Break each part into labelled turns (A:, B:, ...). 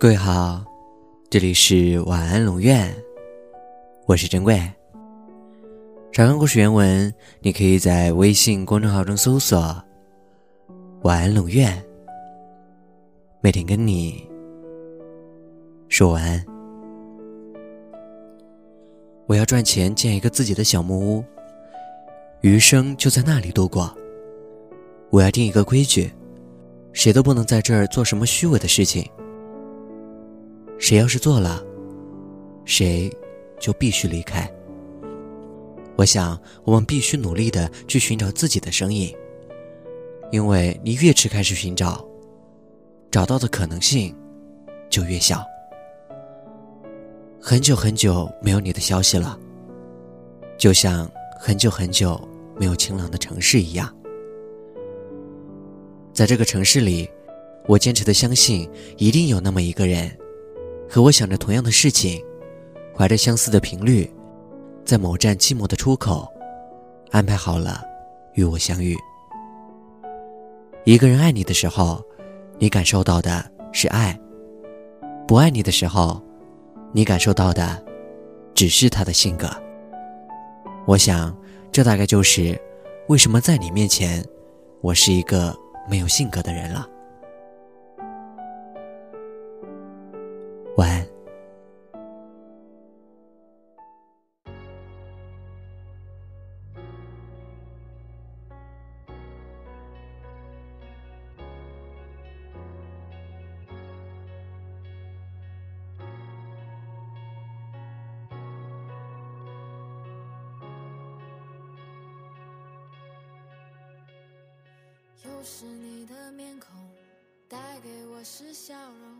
A: 各位好，这里是晚安龙院，我是珍贵。查看故事原文，你可以在微信公众号中搜索“晚安龙院”，每天跟你说晚安。我要赚钱建一个自己的小木屋，余生就在那里度过。我要定一个规矩，谁都不能在这儿做什么虚伪的事情。谁要是做了，谁就必须离开。我想，我们必须努力的去寻找自己的声音，因为你越迟开始寻找，找到的可能性就越小。很久很久没有你的消息了，就像很久很久没有晴朗的城市一样。在这个城市里，我坚持的相信，一定有那么一个人。和我想着同样的事情，怀着相似的频率，在某站寂寞的出口，安排好了与我相遇。一个人爱你的时候，你感受到的是爱；不爱你的时候，你感受到的只是他的性格。我想，这大概就是为什么在你面前，我是一个没有性格的人了。晚。
B: 又是你的面孔，带给我是笑容。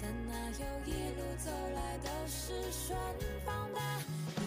B: 但哪有一路走来都是顺风的，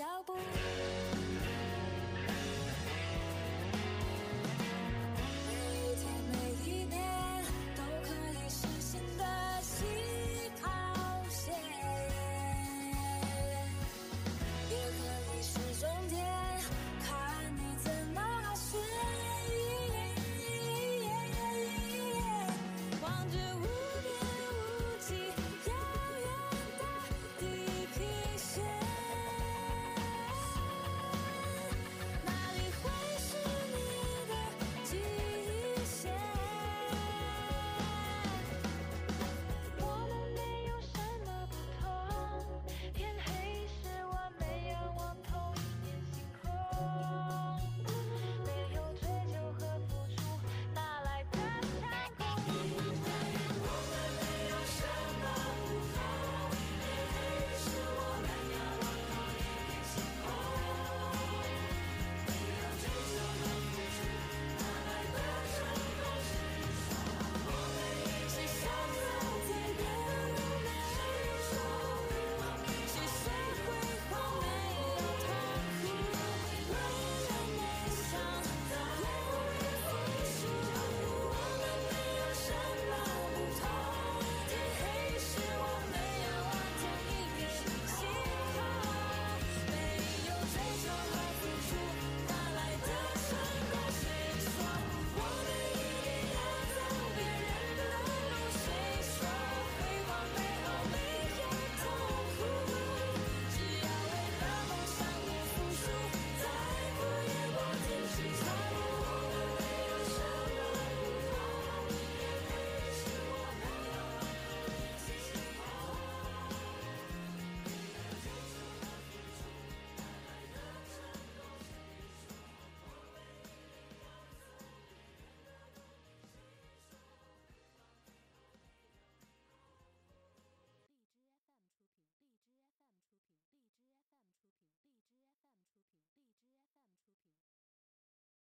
B: যাব